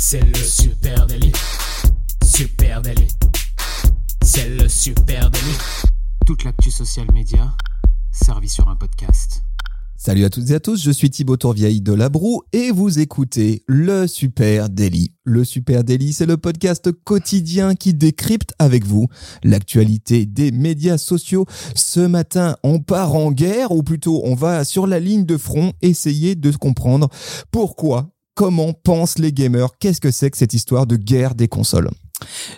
C'est le super délit. Super délit. C'est le super délit. Toute l'actu social média servie sur un podcast. Salut à toutes et à tous, je suis Thibaut Tourvieille de La Broue et vous écoutez le Super Daily. Le Super Daily, c'est le podcast quotidien qui décrypte avec vous l'actualité des médias sociaux. Ce matin, on part en guerre ou plutôt on va sur la ligne de front essayer de comprendre pourquoi, comment pensent les gamers, qu'est-ce que c'est que cette histoire de guerre des consoles?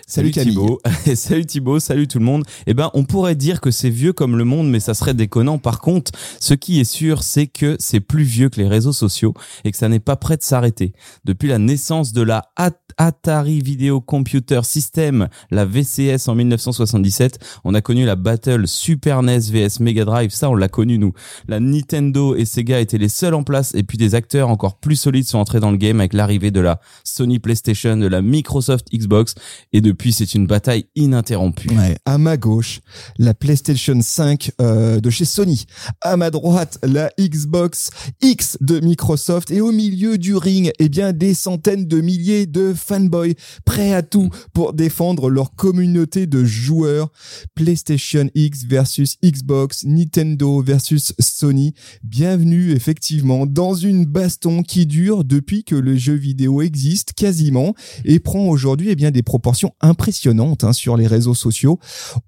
Salut, Thibaut. salut Thibaut, salut tout le monde. Eh ben, on pourrait dire que c'est vieux comme le monde, mais ça serait déconnant. Par contre, ce qui est sûr, c'est que c'est plus vieux que les réseaux sociaux et que ça n'est pas prêt de s'arrêter. Depuis la naissance de la Atari Video Computer System, la VCS en 1977, on a connu la battle Super NES vs Mega Drive, ça on l'a connu nous. La Nintendo et Sega étaient les seuls en place et puis des acteurs encore plus solides sont entrés dans le game avec l'arrivée de la Sony PlayStation, de la Microsoft Xbox et depuis c'est une bataille ininterrompue. Ouais, à ma gauche, la PlayStation 5 euh, de chez Sony, à ma droite, la Xbox X de Microsoft et au milieu du ring, eh bien des centaines de milliers de fanboys prêts à tout pour défendre leur communauté de joueurs. PlayStation X versus Xbox, Nintendo versus Sony. Bienvenue effectivement dans une baston qui dure depuis que le jeu vidéo existe quasiment et prend aujourd'hui eh bien des proportions impressionnantes hein, sur les réseaux sociaux.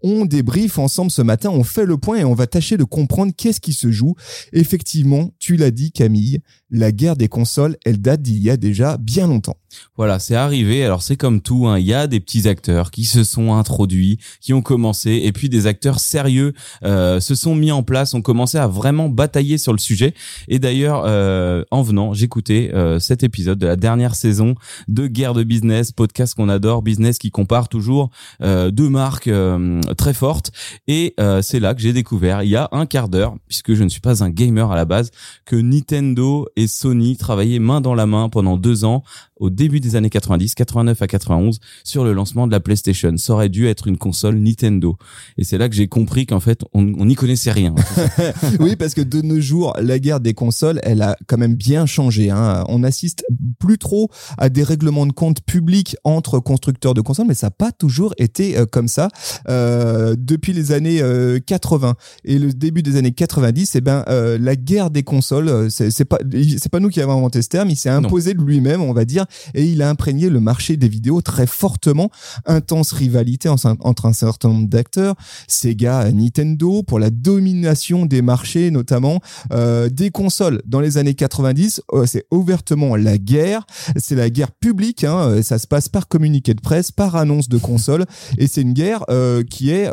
On débriefe ensemble ce matin, on fait le point et on va tâcher de comprendre qu'est-ce qui se joue. Effectivement, tu l'as dit Camille, la guerre des consoles, elle date d'il y a déjà bien longtemps. Voilà, c'est arrivé. Alors c'est comme tout, hein. il y a des petits acteurs qui se sont introduits, qui ont commencé, et puis des acteurs sérieux euh, se sont mis en place, ont commencé à vraiment batailler sur le sujet. Et d'ailleurs, euh, en venant, j'écoutais euh, cet épisode de la dernière saison de Guerre de Business, podcast qu'on adore, business qui compare toujours deux marques très fortes. Et c'est là que j'ai découvert, il y a un quart d'heure, puisque je ne suis pas un gamer à la base, que Nintendo et Sony travaillaient main dans la main pendant deux ans au début des années 90, 89 à 91, sur le lancement de la PlayStation. Ça aurait dû être une console Nintendo. Et c'est là que j'ai compris qu'en fait, on n'y connaissait rien. oui, parce que de nos jours, la guerre des consoles, elle a quand même bien changé. Hein. On assiste plus trop à des règlements de compte publics entre constructeurs de consoles, mais ça n'a pas toujours été euh, comme ça. Euh, depuis les années 80 euh, et le début des années 90, eh ben, euh, la guerre des consoles, c'est pas, c'est pas nous qui avons inventé ce terme, il s'est imposé de lui-même, on va dire, et il a imprégné le marché des vidéos très fortement. Intense rivalité entre un certain nombre d'acteurs, Sega, Nintendo, pour la domination des marchés notamment euh, des consoles. Dans les années 90, euh, c'est ouvertement la guerre, c'est la guerre publique, hein, euh, ça se passe par communiqué de presse, par annonce de consoles, et c'est une guerre qui est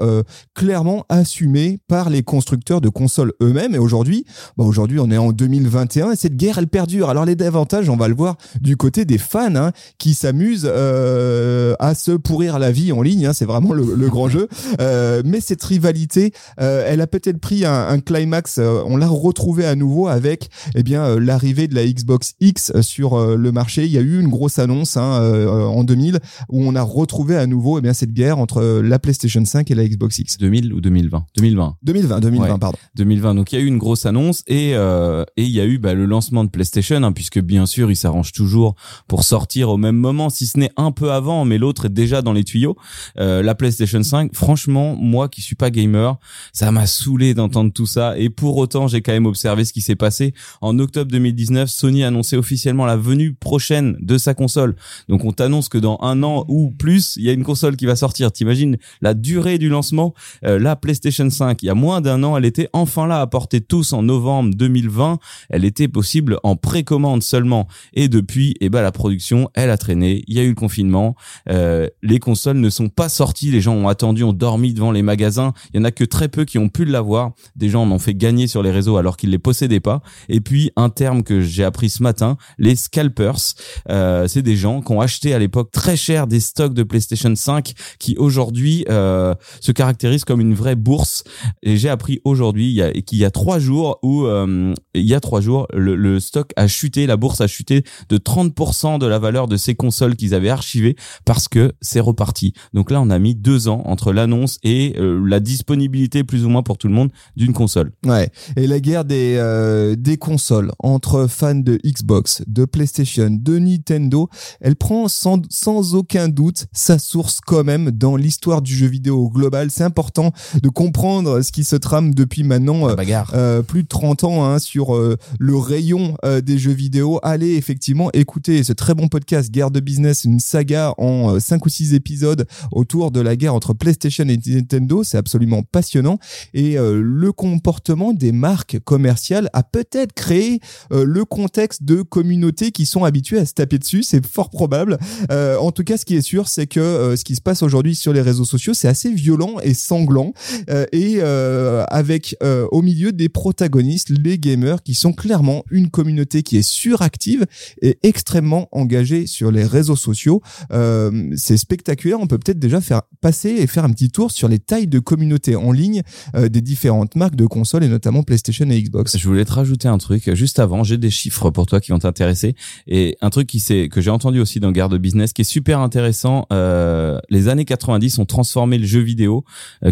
clairement assumée par les constructeurs de consoles eux-mêmes. Et aujourd'hui, bah aujourd'hui on est en 2021 et cette guerre elle perdure. Alors les avantages, on va le voir du côté des fans hein, qui s'amusent euh, à se pourrir la vie en ligne. Hein, c'est vraiment le, grand jeu. Euh, mais cette rivalité, euh, elle a peut-être pris un, climax. on l'a retrouvé à nouveau avec eh bien l'arrivée de la Xbox X sur le marché. Il y a eu une grosse annonce hein, en 2000 où on a retrouvé à nouveau eh bien cette guerre entre la PlayStation 5 et la Xbox X. 2000 ou 2020 2020. 2020, 2020, pardon. 2020. Donc il y a eu une grosse annonce et et il y a eu bah, le lancement de PlayStation, hein, puisque bien sûr, il s'arrange toujours pour sortir au même moment, si ce n'est un peu avant, mais l'autre est déjà dans les tuyaux. Euh, la PlayStation 5, franchement, moi qui suis pas gamer, ça m'a saoulé d'entendre tout ça. Et pour autant, j'ai quand même observé ce qui s'est passé. En octobre 2019, Sony a annoncé officiellement la venue prochaine de sa console. Donc on t'annonce que dans un an ou plus, il y a une console qui va sortir. T'imagines la durée du lancement? Euh, La PlayStation 5, il y a moins d'un an, elle était enfin là à porter tous en novembre 2020. Elle était possible en précommande seulement. Et depuis, eh ben la production, elle a traîné. Il y a eu le confinement. Euh, les consoles ne sont pas sorties. Les gens ont attendu, ont dormi devant les magasins. Il y en a que très peu qui ont pu l'avoir. Des gens en ont fait gagner sur les réseaux alors qu'ils les possédaient pas. Et puis un terme que j'ai appris ce matin, les scalpers. Euh, c'est des gens qui ont acheté à l'époque très cher des stocks de PlayStation 5 qui aujourd'hui euh, se caractérisent comme une vraie bourse. Et j'ai appris aujourd'hui qu'il y a trois jours où il y a trois jours le, le stock a chuté, la bourse a chuté de 30% de la valeur de ces consoles qu'ils avaient archivées parce que c'est reparti. Donc là, on a mis deux ans entre l'annonce et euh, la disponibilité plus ou moins pour tout le monde d'une console. Ouais. Et la guerre des euh, des consoles entre fans de Xbox, de PlayStation, de Nintendo, elle prend sans sans aucun doute sa source quand même dans l'histoire du jeu vidéo global. C'est important de comprendre ce qui se trame depuis maintenant euh, plus de 30 ans hein, sur le rayon des jeux vidéo. Allez effectivement écouter ce très bon podcast Guerre de business, une saga en 5 ou 6 épisodes autour de la guerre entre PlayStation et Nintendo. C'est absolument passionnant. Et euh, le comportement des marques commerciales a peut-être créé euh, le contexte de communautés qui sont habituées à se taper dessus. C'est fort probable. Euh, en tout cas, ce qui est sûr, c'est que euh, ce qui se passe aujourd'hui sur les réseaux sociaux, c'est assez violent et sanglant. Euh, et euh, avec euh, au milieu des protagonistes, les gamers, qui sont clairement une communauté qui est suractive et extrêmement engagée sur les réseaux sociaux. Euh, c'est spectaculaire. On peut peut-être déjà faire passer et faire un petit tour sur les tailles de communauté en ligne euh, des différentes marques de consoles et notamment PlayStation et Xbox. Je voulais te rajouter un truc juste avant. J'ai des chiffres pour toi qui vont t'intéresser et un truc qui c'est que j'ai entendu aussi dans Garde Business qui est super intéressant. Euh, les années 90 ont transformé le jeu vidéo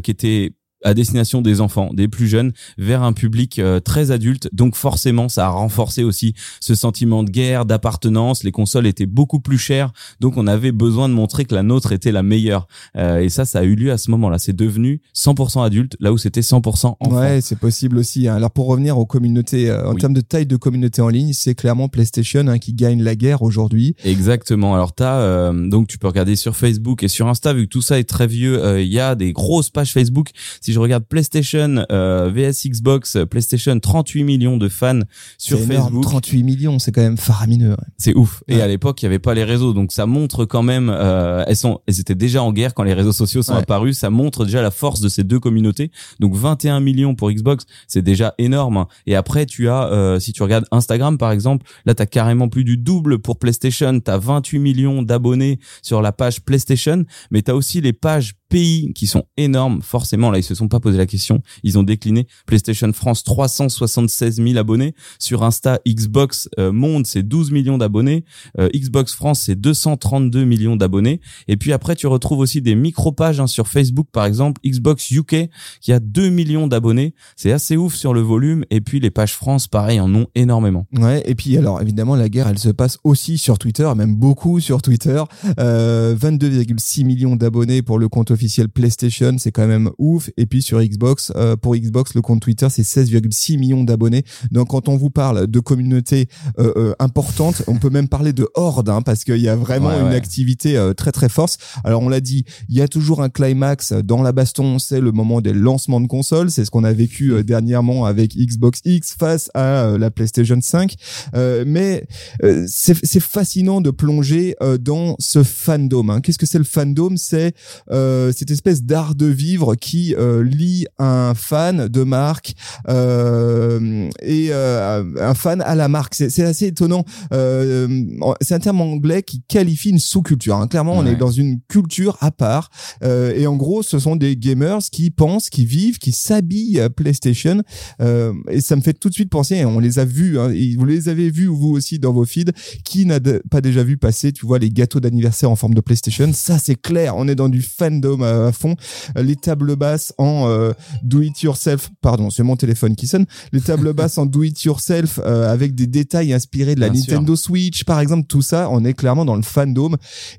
qui était à destination des enfants, des plus jeunes, vers un public euh, très adulte. Donc forcément, ça a renforcé aussi ce sentiment de guerre, d'appartenance. Les consoles étaient beaucoup plus chères, donc on avait besoin de montrer que la nôtre était la meilleure. Euh, et ça, ça a eu lieu à ce moment-là. C'est devenu 100% adulte, là où c'était 100% enfant. Ouais, c'est possible aussi. hein. Alors pour revenir aux communautés, euh, en Oui. termes de taille de communauté en ligne, c'est clairement PlayStation hein, qui gagne la guerre aujourd'hui. Exactement. Alors t'as euh, donc tu peux regarder sur Facebook et sur Insta vu que tout ça est très vieux. euh, Il y a des grosses pages Facebook. Si je regarde PlayStation euh, vs Xbox, PlayStation 38 millions de fans sur C'est énorme, Facebook. 38 millions, c'est quand même faramineux. ouais. C'est ouf. Et à l'époque, il y avait pas les réseaux, donc ça montre quand même. Euh, elles sont, elles étaient déjà en guerre quand les réseaux sociaux sont Ouais. apparus. Ça montre déjà la force de ces deux communautés. Donc 21 millions pour Xbox, c'est déjà énorme. Et après, tu as, euh, si tu regardes Instagram par exemple, là t'as carrément plus du double pour PlayStation. T'as 28 millions d'abonnés sur la page PlayStation, mais t'as aussi les pages pays qui sont énormes. Forcément, là ils se sont pas posé la question. Ils ont décliné PlayStation France 376 000 abonnés sur Insta. Xbox euh, Monde c'est 12 millions d'abonnés. Euh, Xbox France, c'est 232 millions d'abonnés. Et puis après, tu retrouves aussi des micro-pages hein, sur Facebook, par exemple, Xbox UK, qui a 2 millions d'abonnés. C'est assez ouf sur le volume. Et puis les pages France, pareil, en ont énormément. Ouais, et puis alors évidemment la guerre elle se passe aussi sur Twitter, même beaucoup sur Twitter. Euh, 22,6 millions d'abonnés pour le compte officiel PlayStation, c'est quand même ouf. Et puis sur Xbox, euh, pour Xbox le compte Twitter c'est 16,6 millions d'abonnés. Donc quand on vous parle de communauté euh, euh, importante, on peut même parler de horde hein, parce qu'il y a vraiment Ouais, une ouais. activité euh, très très forte. Alors on l'a dit, il y a toujours un climax dans la baston, c'est le moment des lancements de consoles, c'est ce qu'on a vécu euh, dernièrement avec Xbox X face à la PlayStation 5. Euh, mais euh, c'est fascinant de plonger euh, dans ce fandom. hein. Qu'est-ce que c'est le fandom? C'est euh, cette espèce d'art de vivre qui euh, lie un fan de marque euh, et euh, un fan à la marque. C'est assez étonnant. Euh, c'est un terme anglais qui qualifie une sous-culture. hein. Clairement, on est dans une culture à part. Euh, et en gros, ce sont des gamers qui pensent, qui vivent, qui s'habillent à PlayStation. Euh, et ça me fait tout de suite penser, on les a vus, hein, et vous les avez vus vous aussi dans vos feeds, qui n'a pas déjà vu passer, tu vois, les gâteaux d'anniversaire en forme de PlayStation? Ça, c'est clair. On est dans du fandom à, à fond. Les tables basses en euh, do it yourself, pardon, c'est mon téléphone qui sonne. Les tables basses en do it yourself euh, avec des détails inspirés de la Bien sûr. Nintendo Switch, par exemple, tout ça, on est clairement dans le fandom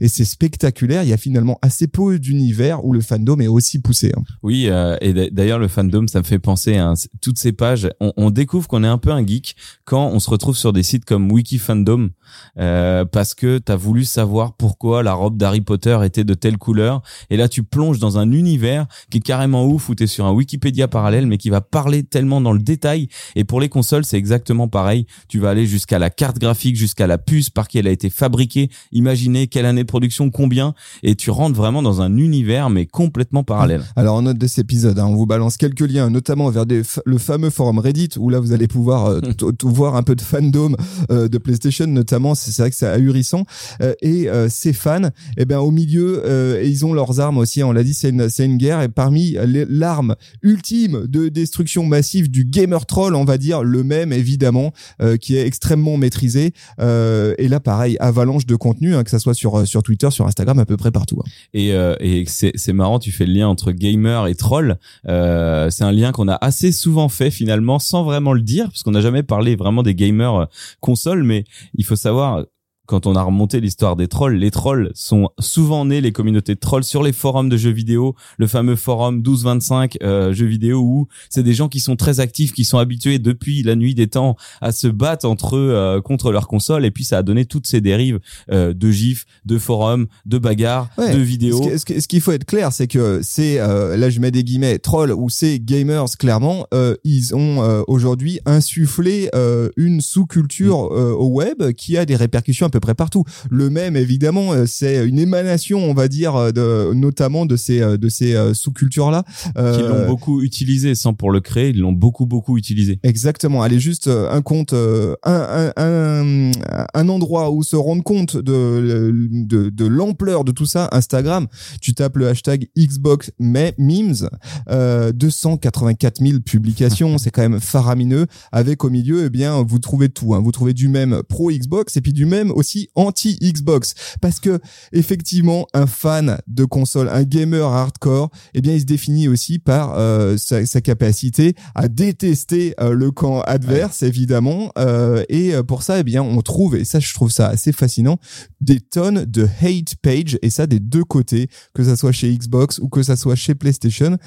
et c'est spectaculaire. Il y a finalement assez peu d'univers où le fandom est aussi poussé. hein. Oui, euh, et d'a- d'ailleurs le fandom, ça me fait penser à toutes ces pages. On, on découvre qu'on est un peu un geek quand on se retrouve sur des sites comme Wikifandom euh, parce que t'as voulu savoir pourquoi la robe d'Harry Potter était de telle couleur. Et là, tu plonges dans un univers qui est carrément ouf où t'es sur un Wikipédia parallèle, mais qui va parler tellement dans le détail. Et pour les consoles, c'est exactement pareil. Tu vas aller jusqu'à la carte graphique, jusqu'à la puce, par qui elle a été fabriquée, imaginer quelle année de production, combien, et tu rentres vraiment dans un univers mais complètement parallèle. Alors en note de cet épisode, hein, on vous balance quelques liens, notamment vers des le fameux forum Reddit où là vous allez pouvoir euh, voir un peu de fandom euh, de PlayStation, notamment. C'est vrai que c'est ahurissant. Euh, et ces fans, eh ben au milieu, ils ont leurs armes aussi on l'a dit, c'est une, guerre et parmi l'arme ultime de destruction massive du gamer troll, on va dire le même évidemment, euh, qui est extrêmement maîtrisé. Euh, et là, pareil, avalanche de contenu, hein, que ça soit sur sur Twitter, sur Instagram, à peu près partout. hein. Et, euh, c'est marrant, tu fais le lien entre gamer et troll. Euh, c'est un lien qu'on a assez souvent fait finalement, sans vraiment le dire, parce qu'on n'a jamais parlé vraiment des gamers euh, consoles. Mais il faut savoir, quand on a remonté l'histoire des trolls, les trolls sont souvent nés, les communautés de trolls, sur les forums de jeux vidéo, le fameux forum 1225 euh, jeux vidéo, où c'est des gens qui sont très actifs, qui sont habitués depuis la nuit des temps à se battre entre eux euh, contre leur console, et puis ça a donné toutes ces dérives euh, de gifs, de forums, de bagarres, Ouais. de vidéos. Ce, qu'il faut être clair, c'est que c'est euh, là je mets des guillemets trolls ou c'est gamers clairement, euh, ils ont euh, aujourd'hui insufflé euh, une sous-culture euh, au web qui a des répercussions à peu près partout. Le même évidemment, euh, c'est une émanation, on va dire, euh, de, notamment de ces euh, de ces euh, sous-cultures là. qui l'ont beaucoup utilisé sans pour le créer, ils l'ont beaucoup beaucoup utilisé. Exactement. Allez, juste un compte, un, un, un, un endroit où se rendre compte de, de, de l'ampleur de tout ça. Instagram, tu tapes le hashtag Xbox Me- Memes, euh, 284 000 publications, c'est quand même faramineux. Avec au milieu, eh bien, vous trouvez tout. Hein. Vous trouvez du même pro Xbox et puis du même aussi anti Xbox, parce que effectivement, un fan de console, un gamer hardcore, eh bien, il se définit aussi par euh, sa, sa capacité à détester euh, le camp adverse, évidemment. Euh, et pour ça, eh bien, on trouve, et ça, je trouve ça assez fascinant, des tonnes de hate page, et ça des deux côtés, que ça soit chez Xbox ou que ça soit chez PlayStation.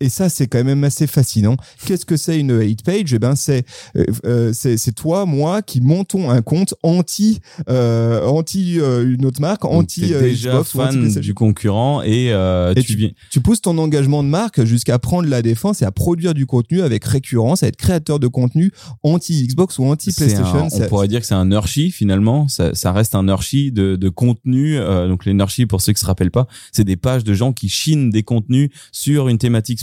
Et ça, c'est quand même assez fascinant. Qu'est-ce que c'est une hate page? Eh ben, c'est euh, euh, c'est toi, moi, qui montons un compte anti euh, anti euh, une autre marque, anti t'es euh, déjà Xbox anti fan du concurrent et, euh, Et tu viens. Tu pousses ton engagement de marque jusqu'à prendre la défense et à produire du contenu avec récurrence, à être créateur de contenu anti Xbox ou anti PlayStation. un- on pourrait dire que c'est un nurshi finalement. Ça, ça reste un nurshi de, de contenu. Euh, donc les nurshi, pour ceux qui se rappellent pas, c'est des pages de gens qui chinent des contenus sur une thématique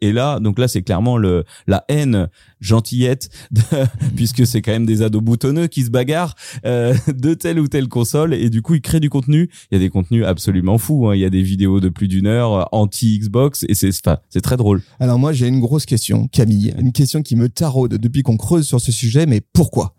Et là, donc là, c'est clairement le la haine gentillette, de- puisque c'est quand même des ados boutonneux qui se bagarrent euh, de telle ou telle console. Et du coup, ils créent du contenu. Il y a des contenus absolument fous. hein. Il y a des vidéos de plus d'une heure euh, anti Xbox et c'est c'est très drôle. Alors moi, j'ai une grosse question, Camille, une question qui me taraude depuis qu'on creuse sur ce sujet, mais pourquoi?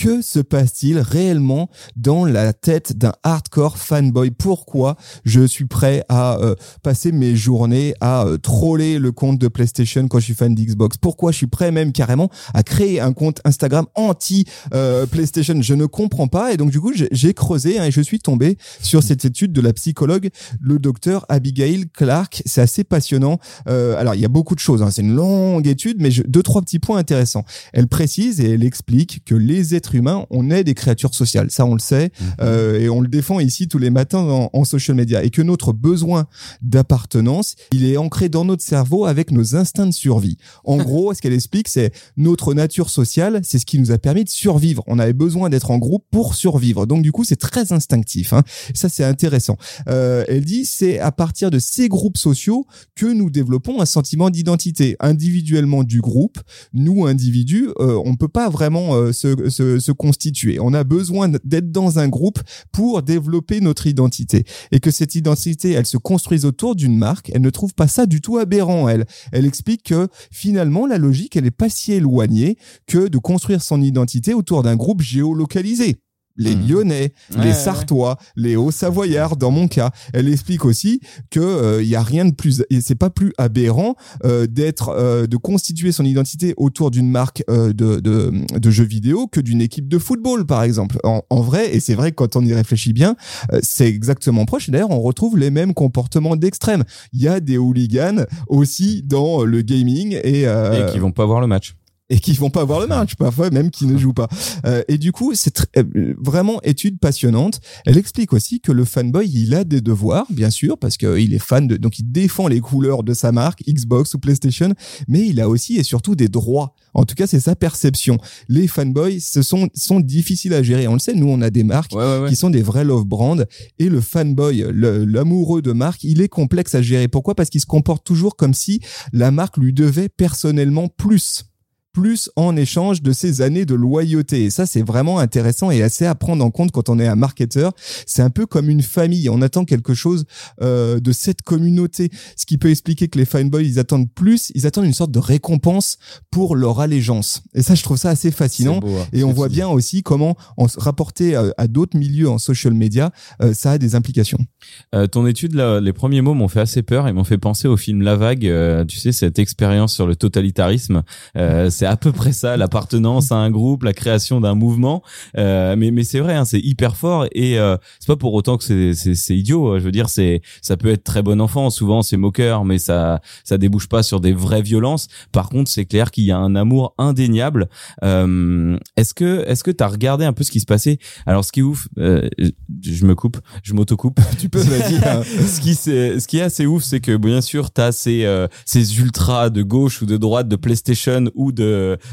Que se passe-t-il réellement dans la tête d'un hardcore fanboy? Pourquoi je suis prêt à euh, passer mes journées à euh, troller le compte de PlayStation quand je suis fan d'Xbox? Pourquoi je suis prêt même carrément à créer un compte Instagram anti euh, PlayStation? Je ne comprends pas et donc du coup j'ai- creusé hein, et je suis tombé sur cette étude de la psychologue, le docteur Abigail Clark. C'est assez passionnant. Alors il y a beaucoup de choses. hein, C'est une longue étude, mais deux trois petits points intéressants. Elle précise et elle explique que les êtres humains, on est des créatures sociales. Ça, on le sait. Euh, et on le défend ici tous les matins en, en social media. Et que notre besoin d'appartenance, il est ancré dans notre cerveau avec nos instincts de survie. En gros, ce qu'elle explique, c'est notre nature sociale, c'est ce qui nous a permis de survivre. On avait besoin d'être en groupe pour survivre. Donc, du coup, c'est très instinctif. Hein. Ça, c'est intéressant. Euh, elle dit, c'est à partir de ces groupes sociaux que nous développons un sentiment d'identité. Individuellement du groupe, nous, individus, euh, on peut pas vraiment euh, se, se, se constituer. On a besoin d'être dans un groupe pour développer notre identité. Et que cette identité, elle se construise autour d'une marque, elle ne trouve pas ça du tout aberrant, elle. Elle explique que finalement, la logique, elle est pas si éloignée que de construire son identité autour d'un groupe géolocalisé. Les Mhm. Lyonnais, Ouais, les ouais, Sartois, les Hauts-Savoyards, dans mon cas. Elle explique aussi que euh, il y a rien de plus, et c'est pas plus aberrant euh, d'être, euh, de constituer son identité autour d'une marque euh, de, de, de jeux vidéo que d'une équipe de football, par exemple. En, en vrai, et c'est vrai que quand on y réfléchit bien, euh, c'est exactement proche. Et d'ailleurs, on retrouve les mêmes comportements d'extrême. Il y a des hooligans aussi dans le gaming et, euh, Et qui vont pas voir le match. Et qui vont pas voir le match, parfois même qui ne jouent pas. Euh, et du coup, c'est euh, vraiment étude passionnante. Elle explique aussi que le fanboy, il a des devoirs, bien sûr, parce qu'il est fan de, donc il défend les couleurs de sa marque, Xbox ou PlayStation, mais il a aussi et surtout des droits. En tout cas, c'est sa perception. Les fanboys, ce sont, sont difficiles à gérer. On le sait, nous, on a des marques Ouais, ouais, ouais. qui sont des vrais love brands et le fanboy, l'amoureux de marque, il est complexe à gérer. Pourquoi? Parce qu'il se comporte toujours comme si la marque lui devait personnellement plus. Plus en échange de ces années de loyauté. Et ça, c'est vraiment intéressant et assez à prendre en compte quand on est un marketeur. C'est un peu comme une famille. On attend quelque chose euh, de cette communauté, ce qui peut expliquer que les fanboys, ils attendent plus, ils attendent une sorte de récompense pour leur allégeance. Et ça, je trouve ça assez fascinant. Beau, hein, Et on voit bien aussi comment, en se rapporter à, à d'autres milieux en social media, euh, ça a des implications. Euh, ton étude, là, les premiers mots m'ont fait assez peur et m'ont fait penser au film La Vague. euh, tu sais, cette expérience sur le totalitarisme. Euh, c'est à peu près ça, l'appartenance à un groupe, la création d'un mouvement. Euh, mais mais c'est vrai, hein, c'est hyper fort et euh, c'est pas pour autant que c'est c'est c'est idiot. Je veux dire, c'est ça peut être très bon enfant. Souvent, c'est moqueur, mais ça ça débouche pas sur des vraies violences. Par contre, c'est clair qu'il y a un amour indéniable. Euh, est-ce que est-ce que t'as regardé un peu ce qui se passait? Alors, ce qui est ouf, euh, je me coupe, je m'auto-coupe. Tu peux, vas-y. hein. ce qui c'est ce qui est assez ouf c'est que bien sûr t'as ces euh, ces ultras de gauche ou de droite de PlayStation ou de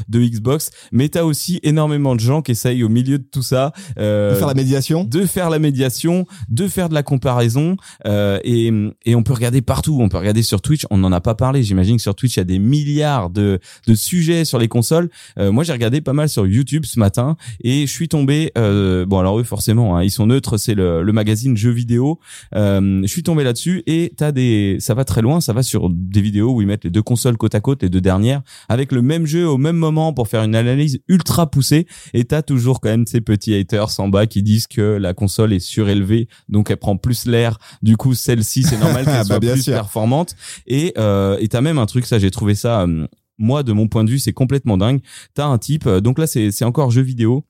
de Xbox mais t'as aussi énormément de gens qui essayent au milieu de tout ça euh, De faire la médiation. de faire la médiation, de faire de la comparaison, euh, et, et on peut regarder partout. On peut regarder sur Twitch. On n'en a pas parlé. J'imagine que sur Twitch il y a des milliards de, de sujets sur les consoles. Euh, moi j'ai regardé pas mal sur YouTube ce matin et je suis tombé. Euh, bon alors eux forcément hein, ils sont neutres. C'est le, le magazine jeux vidéo. Euh, je suis tombé là-dessus et t'as des. Ça va très loin. Ça va sur des vidéos où ils mettent les deux consoles côte à côte, les deux dernières, avec le même jeu au même moment pour faire une analyse ultra poussée. Et t'as toujours quand même ces petits haters en bas qui disent que la console est surélevée, donc elle prend plus l'air. Du coup, celle-ci, c'est normal qu'elle Bah, soit bien plus sûr. performante. Et euh, et t'as même un truc, ça j'ai trouvé ça. euh, moi, de mon point de vue, c'est complètement dingue. T'as un type, euh, donc là, c'est c'est encore jeu vidéo.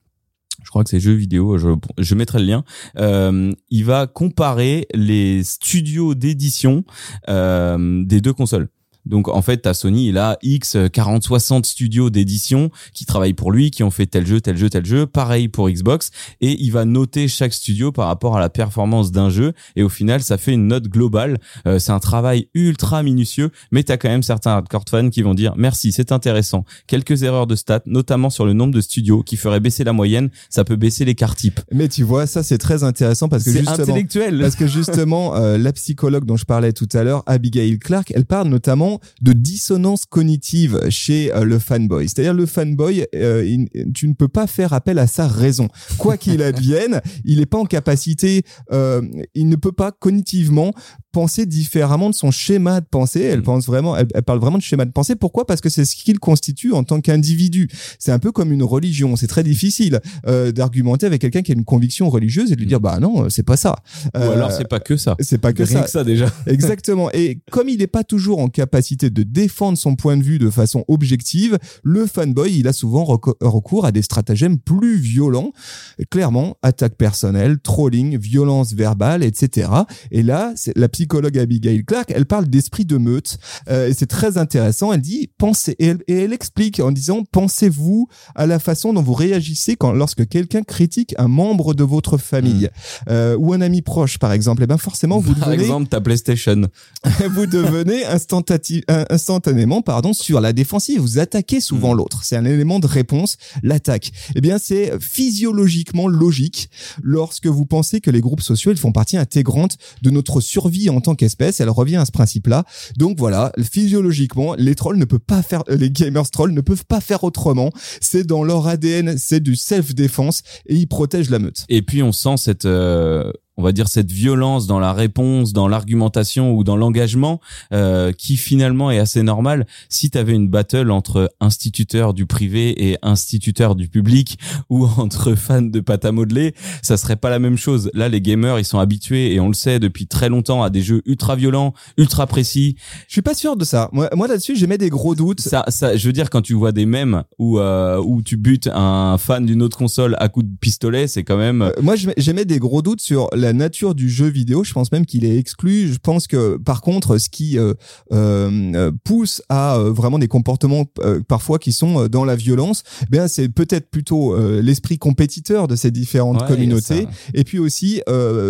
Je crois que c'est jeu vidéo. Je, je mettrai le lien. Euh, il va comparer les studios d'édition euh, des deux consoles. Donc en fait, t'as Sony, il a X 40 60 studios d'édition qui travaillent pour lui, qui ont fait tel jeu, tel jeu, tel jeu. Pareil pour Xbox et il va noter chaque studio par rapport à la performance d'un jeu et au final, ça fait une note globale. Euh, c'est un travail ultra minutieux, mais t'as quand même certains hardcore fans qui vont dire merci, c'est intéressant. Quelques erreurs de stats, notamment sur le nombre de studios qui ferait baisser la moyenne, ça peut baisser l'écart type. Mais tu vois, ça c'est très intéressant parce que C'est justement, intellectuel. Parce que justement, euh, la psychologue dont je parlais tout à l'heure, Abigail Clark, elle parle notamment de dissonance cognitive chez euh, le fanboy. C'est-à-dire le fanboy, euh, il- tu ne peux pas faire appel à sa raison. Quoi qu'il advienne, il n'est pas en capacité, euh, il ne peut pas cognitivement penser différemment de son schéma de pensée. Elle Mm. pense vraiment, elle, elle parle vraiment de schéma de pensée. Pourquoi? Parce que c'est ce qu'il constitue en tant qu'individu. C'est un peu comme une religion. C'est très difficile euh, d'argumenter avec quelqu'un qui a une conviction religieuse et de lui dire bah non, c'est pas ça. Ou Euh, alors c'est pas que ça. c'est pas que Rien ça. que ça déjà. Exactement. Et comme il n'est pas toujours en capacité de défendre son point de vue de façon objective, le fanboy, il a souvent reco- recours à des stratagèmes plus violents. Clairement, attaque personnelle, trolling, violence verbale, etc. Et là, la psychologue Abigail Clark, elle parle d'esprit de meute. Euh, et c'est très intéressant. Elle dit, pensez, et elle, et elle explique en disant, pensez-vous à la façon dont vous réagissez quand, lorsque quelqu'un critique un membre de votre famille, euh, ou un ami proche, par exemple. Et ben, forcément, vous Par devenez exemple, ta PlayStation. vous devenez in- instantanément pardon sur la défensive. Vous attaquez souvent Mm. l'autre. C'est un élément de réponse, l'attaque. Eh bien, c'est physiologiquement logique lorsque vous pensez que les groupes sociaux ils font partie intégrante de notre survie en tant qu'espèce. Elle revient à ce principe-là. Donc voilà, physiologiquement, les trolls ne peuvent pas faire, les gamers trolls ne peuvent pas faire autrement. C'est dans leur ADN, c'est du self-défense et ils protègent la meute. Et puis on sent cette, euh, on va dire cette violence dans la réponse, dans l'argumentation ou dans l'engagement, euh, qui finalement est assez normal. Si tu avais une battle entre instituteurs du privé et instituteurs du public, ou entre fans de pâte à modeler, ça serait pas la même chose. Là, les gamers, ils sont habitués et on le sait depuis très longtemps à des jeux ultra violents, ultra précis. Je suis pas sûr de ça. Moi, moi là-dessus, j'émets des gros doutes. Ça, ça, je veux dire, quand tu vois des mèmes où euh, où tu butes un fan d'une autre console à coups de pistolet, c'est quand même Euh, moi, j'émets des gros doutes sur la nature du jeu vidéo. Je pense même qu'il est exclu. Je pense que, par contre, ce qui euh, euh, euh, pousse à vraiment des comportements parfois qui sont dans la violence, eh bien, c'est peut-être plutôt l'esprit compétiteur de ces différentes Ouais, communautés, et puis aussi,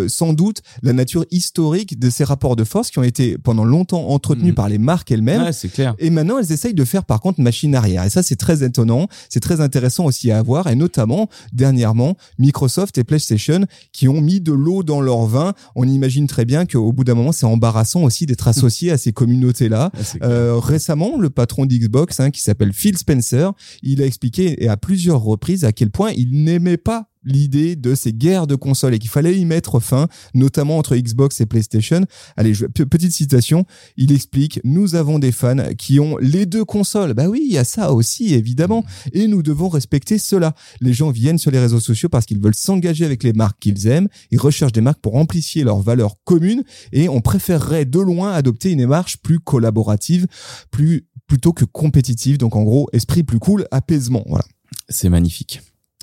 sans doute, la nature historique de ces rapports de force qui ont été pendant longtemps entretenus Mhm. par les marques elles-mêmes. Ouais, c'est clair. Et maintenant, elles essayent de faire par contre machine arrière. Et ça, c'est très étonnant. C'est très intéressant aussi à voir. Et notamment, dernièrement, Microsoft et PlayStation qui ont mis de l'eau dans leur vin. On imagine très bien qu'au bout d'un moment, c'est embarrassant aussi d'être associé à ces communautés-là. Ah. Euh, récemment, le patron d'Xbox, hein, qui s'appelle Phil Spencer, il a expliqué et à plusieurs reprises à quel point il n'aimait pas l'idée de ces guerres de consoles et qu'il fallait y mettre fin, notamment entre Xbox et PlayStation. Allez, je- pe- petite citation, il explique, nous avons des fans qui ont les deux consoles. Bah oui, il y a ça aussi, évidemment, et nous devons respecter cela. Les gens viennent sur les réseaux sociaux parce qu'ils veulent s'engager avec les marques qu'ils aiment, ils recherchent des marques pour amplifier leurs valeurs communes, et on préférerait de loin adopter une démarche plus collaborative, plus plutôt que compétitive. Donc en gros, esprit plus cool, apaisement. Voilà. C'est magnifique.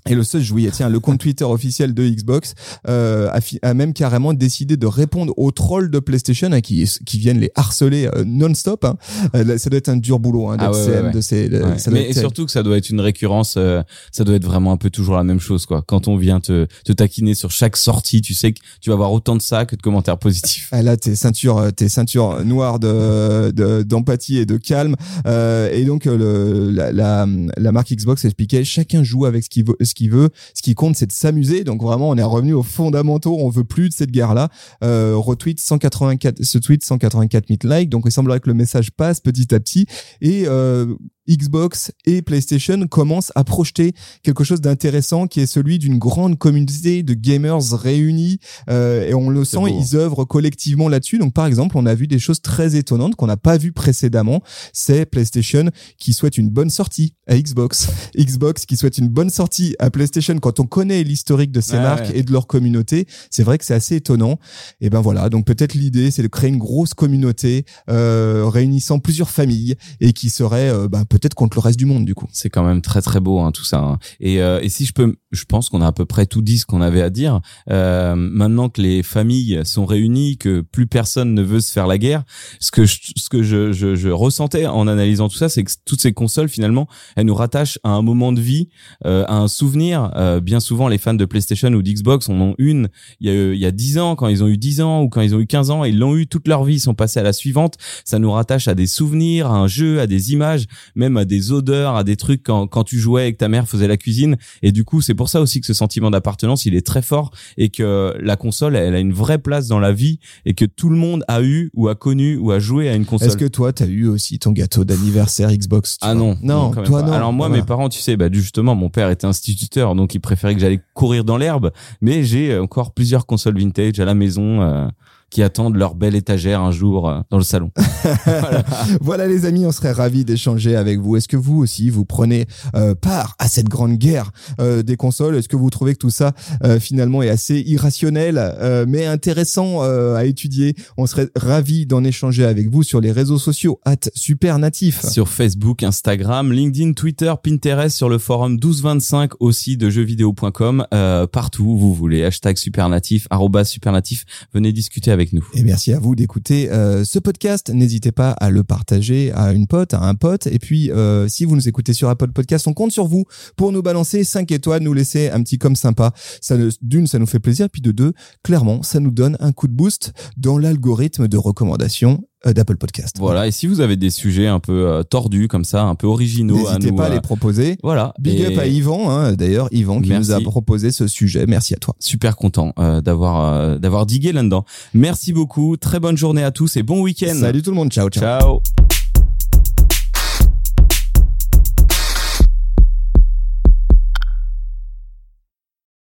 Et le 16 juillet, tiens, le compte Twitter officiel de Xbox euh, a, a même carrément décidé de répondre aux trolls de PlayStation hein, qui, qui viennent les harceler euh, non-stop. Hein. Euh, ça doit être un dur boulot hein, d'être Ah ouais, CM ouais, ouais. de ces. de- ça doit Mais être et terrible. surtout que ça doit être une récurrence, euh, ça doit être vraiment un peu toujours la même chose quoi. Quand on vient te, te taquiner sur chaque sortie, tu sais que tu vas avoir autant de ça que de commentaires positifs. Ah, là, tes ceintures, tes ceintures noires de de- d'empathie et de calme. Euh, et donc le, la, la, la marque Xbox expliquait chacun joue avec ce qu'il veut, ce Ce qui compte, c'est de s'amuser. Donc vraiment, on est revenu aux fondamentaux. On veut plus de cette guerre-là. Euh, retweet 184, ce tweet 184 000 likes. Donc il semblerait que le message passe petit à petit. Et euh, Xbox et PlayStation commencent à projeter quelque chose d'intéressant qui est celui d'une grande communauté de gamers réunis euh, et on le sent, beau, hein. ils œuvrent collectivement là-dessus. Donc par exemple, on a vu des choses très étonnantes qu'on n'a pas vues précédemment. C'est PlayStation qui souhaite une bonne sortie à Xbox, Xbox qui souhaite une bonne sortie à PlayStation. Quand on connaît l'historique de ces Ouais, marques ouais. et de leur communauté, c'est vrai que c'est assez étonnant. Et ben voilà, donc peut-être l'idée c'est de créer une grosse communauté euh, réunissant plusieurs familles et qui serait euh, ben, peut-être contre le reste du monde du coup. C'est quand même très très beau hein, tout ça. hein. Et, euh, et si je peux, je pense qu'on a à peu près tout dit ce qu'on avait à dire. Euh, maintenant que les familles sont réunies, que plus personne ne veut se faire la guerre, ce que je, ce que je, je, je ressentais en analysant tout ça, c'est que toutes ces consoles finalement, elles nous rattachent à un moment de vie, euh, à un souvenir. Euh, bien souvent, les fans de PlayStation ou d'Xbox en ont une il y a il y a 10 ans, quand ils ont eu 10 ans ou quand ils ont eu 15 ans, ils l'ont eu toute leur vie, ils sont passés à la suivante. Ça nous rattache à des souvenirs, à un jeu, à des images, à des odeurs, à des trucs quand, quand tu jouais et que ta mère faisait la cuisine. Et du coup, c'est pour ça aussi que ce sentiment d'appartenance, il est très fort et que la console, elle a une vraie place dans la vie et que tout le monde a eu ou a connu ou a joué à une console. Est-ce que toi t'as eu aussi ton gâteau d'anniversaire Xbox Ah non, non, même toi pas. non. Alors moi, Voilà. mes parents, tu sais, bah justement, mon père était instituteur, donc il préférait que j'allais courir dans l'herbe. Mais j'ai encore plusieurs consoles vintage à la maison euh, qui attendent leur belle étagère un jour euh, dans le salon. Voilà les amis, on serait ravis d'échanger avec vous. Est-ce que vous aussi vous prenez euh, part à cette grande guerre euh, des consoles? Est-ce que vous trouvez que tout ça euh, finalement est assez irrationnel euh, mais intéressant euh, à étudier? On serait ravis d'en échanger avec vous sur les réseaux sociaux at supernatif. sur Facebook, Instagram, LinkedIn, Twitter, Pinterest, sur le forum 1225 aussi de jeuxvideo.com, euh, partout où vous voulez. Hashtag supernatif, arroba supernatif. Venez discuter avec Et merci à vous d'écouter euh, ce podcast. N'hésitez pas à le partager à une pote, à un pote. Et puis, euh, si vous nous écoutez sur Apple Podcast, on compte sur vous pour nous balancer 5 étoiles, nous laisser un petit comme sympa. Ça, ne- d'une, ça nous fait plaisir. Puis de deux, clairement, ça nous donne un coup de boost dans l'algorithme de recommandation d'Apple Podcast. Voilà. Et si vous avez des sujets un peu euh, tordus comme ça, un peu originaux N'hésitez pas à euh, les proposer. voilà. Big Et up à Yvan, hein, d'ailleurs, Yvan qui Merci. nous a proposé ce sujet. Merci à toi. Super content euh, d'avoir euh, d'avoir digué là-dedans. Merci beaucoup. Très bonne journée à tous et bon week-end. Salut tout le monde. Ciao, ciao. Ciao.